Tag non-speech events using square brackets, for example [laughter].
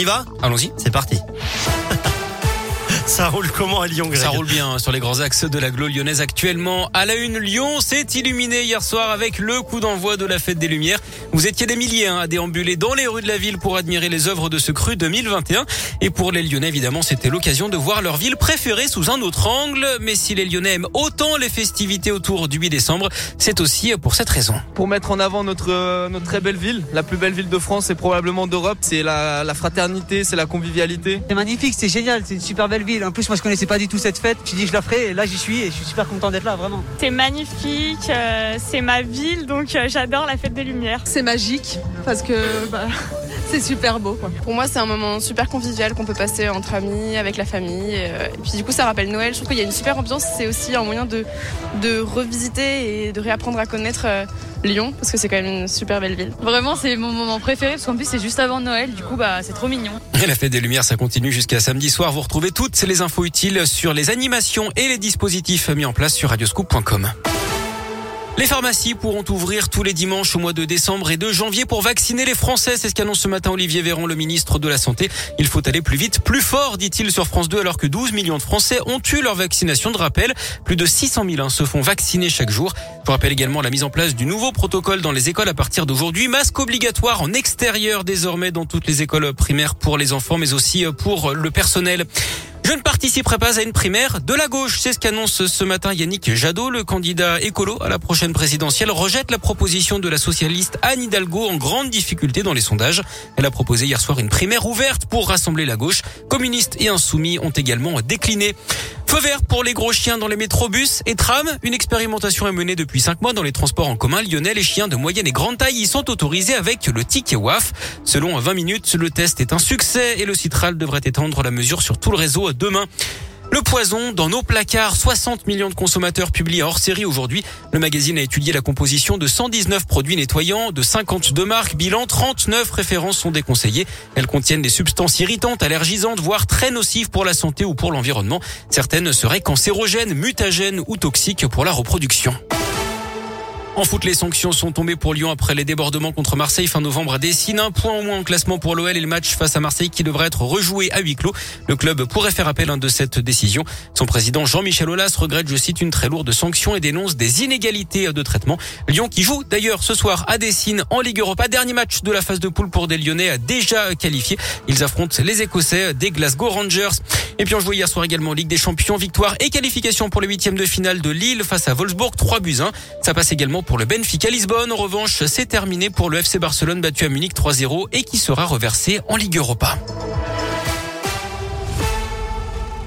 y va? Allons-y. C'est parti. Ça roule comment à Lyon, Greg Ça roule bien sur les grands axes de la Glo lyonnaise actuellement. À la une, Lyon s'est illuminé hier soir avec le coup d'envoi de la fête des Lumières. Vous étiez des milliers hein, à déambuler dans les rues de la ville pour admirer les œuvres de ce cru 2021. Et pour les Lyonnais, évidemment, c'était l'occasion de voir leur ville préférée sous un autre angle. Mais si les Lyonnais aiment autant les festivités autour du 8 décembre, c'est aussi pour cette raison. Pour mettre en avant notre, euh, notre très belle ville, la plus belle ville de France et probablement d'Europe, c'est la, la fraternité, c'est la convivialité. C'est magnifique, c'est génial, c'est une super belle ville. En plus, moi, je connaissais pas du tout cette fête. Je dit, je la ferai et là, j'y suis et je suis super content d'être là, vraiment. C'est magnifique, euh, c'est ma ville, donc euh, j'adore la fête des Lumières. C'est magique parce que bah, [laughs] c'est super beau. Quoi. Pour moi, c'est un moment super convivial qu'on peut passer entre amis, avec la famille. euh, Et puis du coup, ça rappelle Noël. Je trouve qu'il y a une super ambiance. C'est aussi un moyen de, de revisiter et de réapprendre à connaître euh, Lyon parce que c'est quand même une super belle ville. Vraiment, c'est mon moment préféré parce qu'en plus, c'est juste avant Noël. Du coup, bah, c'est trop mignon. Et la fête des Lumières, ça continue jusqu'à samedi soir. Vous retrouvez toutes les infos utiles sur les animations et les dispositifs mis en place sur radioscoop.com. Les pharmacies pourront ouvrir tous les dimanches au mois de décembre et de janvier pour vacciner les Français. C'est ce qu'annonce ce matin Olivier Véran, le ministre de la Santé. Il faut aller plus vite, plus fort, dit-il sur France 2, alors que 12 millions de Français ont eu leur vaccination de rappel. Plus de 600 000 hein, se font vacciner chaque jour. Je rappelle également la mise en place du nouveau protocole dans les écoles à partir d'aujourd'hui. Masque obligatoire en extérieur désormais dans toutes les écoles primaires pour les enfants, mais aussi pour le personnel. Je ne participerai pas à une primaire de la gauche. C'est ce qu'annonce ce matin Yannick Jadot, le candidat écolo à la prochaine présidentielle, rejette la proposition de la socialiste Anne Hidalgo en grande difficulté dans les sondages. Elle a proposé hier soir une primaire ouverte pour rassembler la gauche. Communistes et insoumis ont également décliné. Feu vert pour les gros chiens dans les métrobus et trams. Une expérimentation est menée depuis cinq mois dans les transports en commun lyonnais. Les chiens de moyenne et grande taille y sont autorisés avec le ticket WAF. Selon 20 minutes, le test est un succès et le Citral devrait étendre la mesure sur tout le réseau demain. Le poison dans nos placards, 60 millions de consommateurs publiés hors série aujourd'hui. Le magazine a étudié la composition de 119 produits nettoyants, de 52 marques, bilan 39 références sont déconseillées. Elles contiennent des substances irritantes, allergisantes, voire très nocives pour la santé ou pour l'environnement. Certaines seraient cancérogènes, mutagènes ou toxiques pour la reproduction. En foot, les sanctions sont tombées pour Lyon après les débordements contre Marseille fin novembre à Dessine. Un point au moins en classement pour l'OL et le match face à Marseille qui devrait être rejoué à huis clos. Le club pourrait faire appel de cette décision. Son président Jean-Michel Aulas regrette, je cite, une très lourde sanction et dénonce des inégalités de traitement. Lyon qui joue d'ailleurs ce soir à Dessine en Ligue Europa. Dernier match de la phase de poule pour des Lyonnais déjà qualifiés. Ils affrontent les Écossais des Glasgow Rangers. Et puis on jouait hier soir également Ligue des Champions, victoire et qualification pour les huitièmes de finale de Lille face à Wolfsburg, 3 buts 1. Ça passe également pour le Benfica Lisbonne. En revanche, c'est terminé pour le FC Barcelone battu à Munich 3-0 et qui sera reversé en Ligue Europa.